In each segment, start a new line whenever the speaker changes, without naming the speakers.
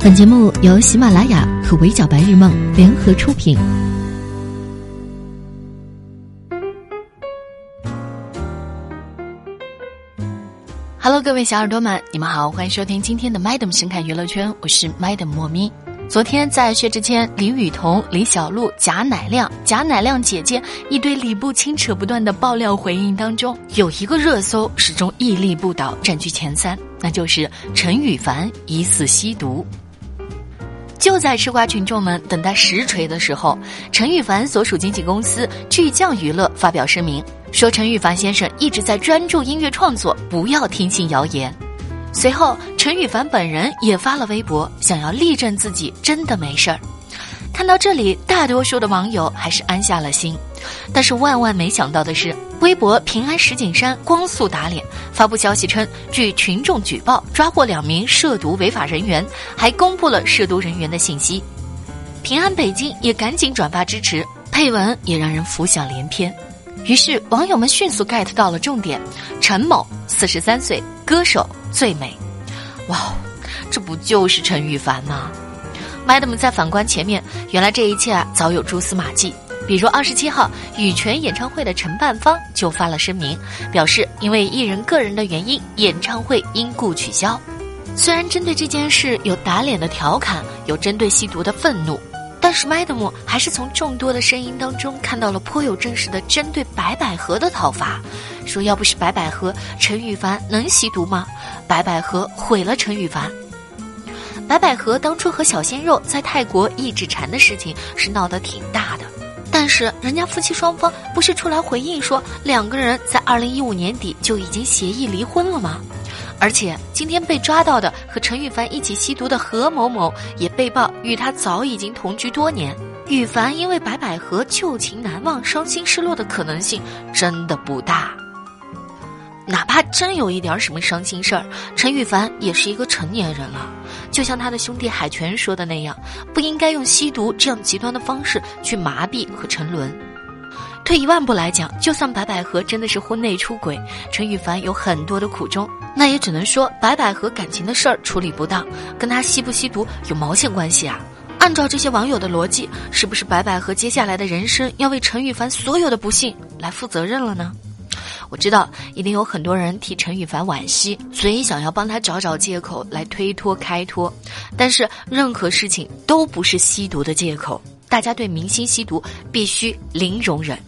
本节目由喜马拉雅和围剿白日梦联合出品。Hello，各位小耳朵们，你们好，欢迎收听今天的 Madam 神侃娱乐圈，我是 Madam 莫咪。昨天在薛之谦、李雨桐、李小璐、贾乃亮、贾乃亮姐姐一堆理不清扯不断的爆料回应当中，有一个热搜始终屹立不倒，占据前三，那就是陈羽凡疑似吸毒。就在吃瓜群众们等待实锤的时候，陈羽凡所属经纪公司巨匠娱乐发表声明，说陈羽凡先生一直在专注音乐创作，不要听信谣言。随后，陈羽凡本人也发了微博，想要力证自己真的没事儿。看到这里，大多数的网友还是安下了心。但是万万没想到的是，微博平安石景山光速打脸，发布消息称，据群众举报，抓获两名涉毒违法人员，还公布了涉毒人员的信息。平安北京也赶紧转发支持，配文也让人浮想联翩。于是网友们迅速 get 到了重点：陈某，四十三岁，歌手。最美，哇，这不就是陈羽凡吗？Madam 在反观前面，原来这一切啊早有蛛丝马迹。比如二十七号羽泉演唱会的承办方就发了声明，表示因为艺人个人的原因，演唱会因故取消。虽然针对这件事有打脸的调侃，有针对吸毒的愤怒。但是麦德姆还是从众多的声音当中看到了颇有正式的针对白百合的讨伐，说要不是白百合，陈羽凡能吸毒吗？白百合毁了陈羽凡。白百合当初和小鲜肉在泰国一指禅的事情是闹得挺大的，但是人家夫妻双方不是出来回应说两个人在二零一五年底就已经协议离婚了吗？而且今天被抓到的和陈羽凡一起吸毒的何某某，也被曝与他早已经同居多年。羽凡因为白百合旧情难忘，伤心失落的可能性真的不大。哪怕真有一点什么伤心事儿，陈羽凡也是一个成年人了。就像他的兄弟海泉说的那样，不应该用吸毒这样极端的方式去麻痹和沉沦。退一万步来讲，就算白百合真的是婚内出轨，陈羽凡有很多的苦衷。那也只能说白百合感情的事儿处理不当，跟他吸不吸毒有毛线关系啊？按照这些网友的逻辑，是不是白百合接下来的人生要为陈羽凡所有的不幸来负责任了呢？我知道一定有很多人替陈羽凡惋惜，所以想要帮他找找借口来推脱开脱，但是任何事情都不是吸毒的借口，大家对明星吸毒必须零容忍。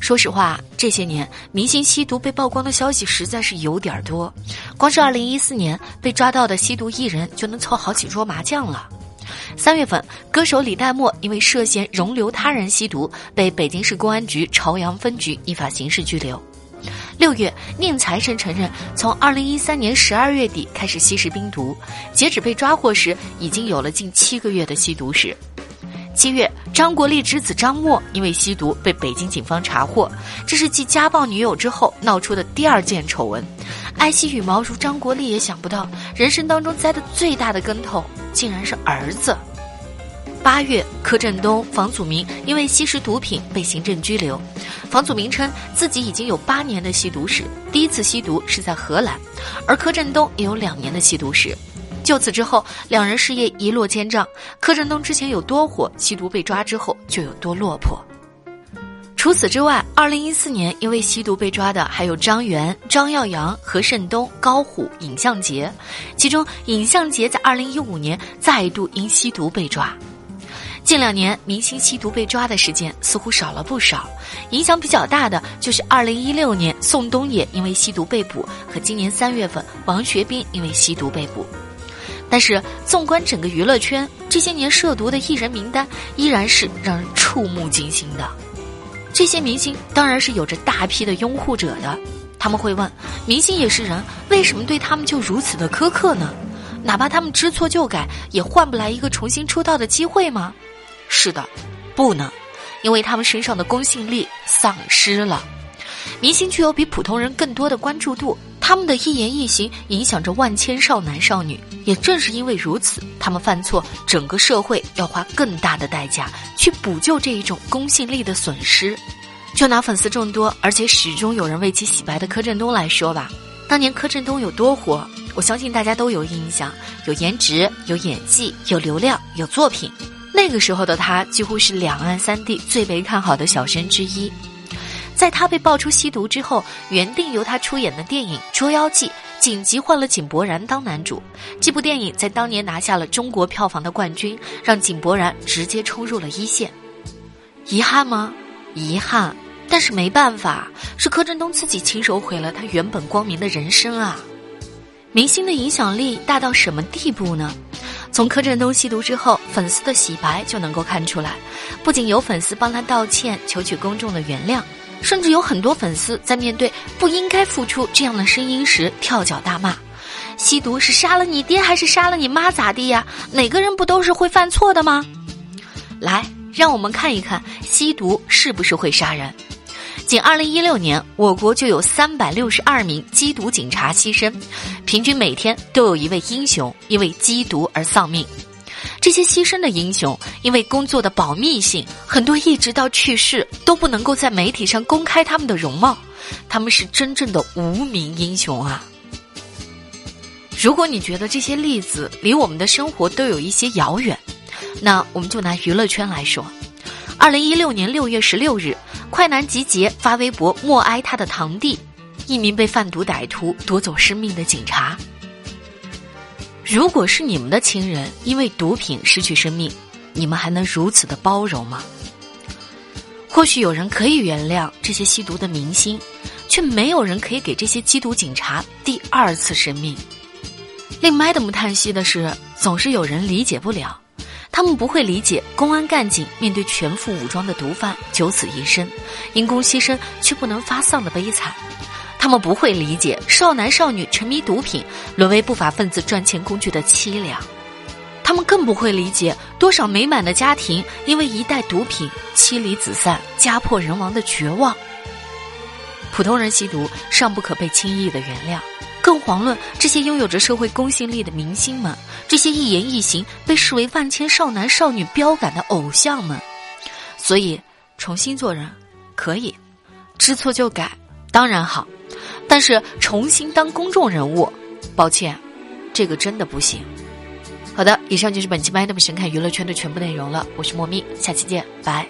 说实话，这些年明星吸毒被曝光的消息实在是有点多。光是二零一四年被抓到的吸毒艺人就能凑好几桌麻将了。三月份，歌手李代沫因为涉嫌容留他人吸毒，被北京市公安局朝阳分局依法刑事拘留。六月，宁财神承认从二零一三年十二月底开始吸食冰毒，截止被抓获时已经有了近七个月的吸毒史。七月，张国立之子张默因为吸毒被北京警方查获，这是继家暴女友之后闹出的第二件丑闻。爱惜羽毛如张国立也想不到，人生当中栽的最大的跟头竟然是儿子。八月，柯震东、房祖名因为吸食毒品被行政拘留。房祖名称自己已经有八年的吸毒史，第一次吸毒是在荷兰，而柯震东也有两年的吸毒史。就此之后，两人事业一落千丈。柯震东之前有多火，吸毒被抓之后就有多落魄。除此之外，二零一四年因为吸毒被抓的还有张元、张耀扬、何胜东、高虎、尹相杰，其中尹相杰在二零一五年再度因吸毒被抓。近两年，明星吸毒被抓的事件似乎少了不少，影响比较大的就是二零一六年宋冬野因为吸毒被捕，和今年三月份王学兵因为吸毒被捕。但是，纵观整个娱乐圈，这些年涉毒的艺人名单依然是让人触目惊心的。这些明星当然是有着大批的拥护者的，他们会问：明星也是人，为什么对他们就如此的苛刻呢？哪怕他们知错就改，也换不来一个重新出道的机会吗？是的，不能，因为他们身上的公信力丧失了。明星具有比普通人更多的关注度。他们的一言一行影响着万千少男少女，也正是因为如此，他们犯错，整个社会要花更大的代价去补救这一种公信力的损失。就拿粉丝众多而且始终有人为其洗白的柯震东来说吧，当年柯震东有多火，我相信大家都有印象，有颜值，有演技，有流量，有作品。那个时候的他几乎是两岸三地最被看好的小生之一。在他被爆出吸毒之后，原定由他出演的电影《捉妖记》紧急换了井柏然当男主。这部电影在当年拿下了中国票房的冠军，让井柏然直接冲入了一线。遗憾吗？遗憾，但是没办法，是柯震东自己亲手毁了他原本光明的人生啊！明星的影响力大到什么地步呢？从柯震东吸毒之后，粉丝的洗白就能够看出来。不仅有粉丝帮他道歉，求取公众的原谅，甚至有很多粉丝在面对不应该付出这样的声音时跳脚大骂：“吸毒是杀了你爹还是杀了你妈咋地呀？哪个人不都是会犯错的吗？”来，让我们看一看吸毒是不是会杀人。仅二零一六年，我国就有三百六十二名缉毒警察牺牲，平均每天都有一位英雄因为缉毒而丧命。这些牺牲的英雄，因为工作的保密性，很多一直到去世都不能够在媒体上公开他们的容貌，他们是真正的无名英雄啊！如果你觉得这些例子离我们的生活都有一些遥远，那我们就拿娱乐圈来说。二零一六年六月十六日。快男集结发微博默哀他的堂弟，一名被贩毒歹徒夺走生命的警察。如果是你们的亲人因为毒品失去生命，你们还能如此的包容吗？或许有人可以原谅这些吸毒的明星，却没有人可以给这些缉毒警察第二次生命。令 Madam 叹息的是，总是有人理解不了。他们不会理解公安干警面对全副武装的毒贩九死一生，因公牺牲却不能发丧的悲惨；他们不会理解少男少女沉迷毒品沦为不法分子赚钱工具的凄凉；他们更不会理解多少美满的家庭因为一袋毒品妻离子散、家破人亡的绝望。普通人吸毒尚不可被轻易的原谅。更遑论这些拥有着社会公信力的明星们，这些一言一行被视为万千少男少女标杆的偶像们。所以，重新做人可以，知错就改当然好，但是重新当公众人物，抱歉，这个真的不行。好的，以上就是本期《麦 m 神侃娱乐圈的全部内容了。我是莫咪，下期见，拜。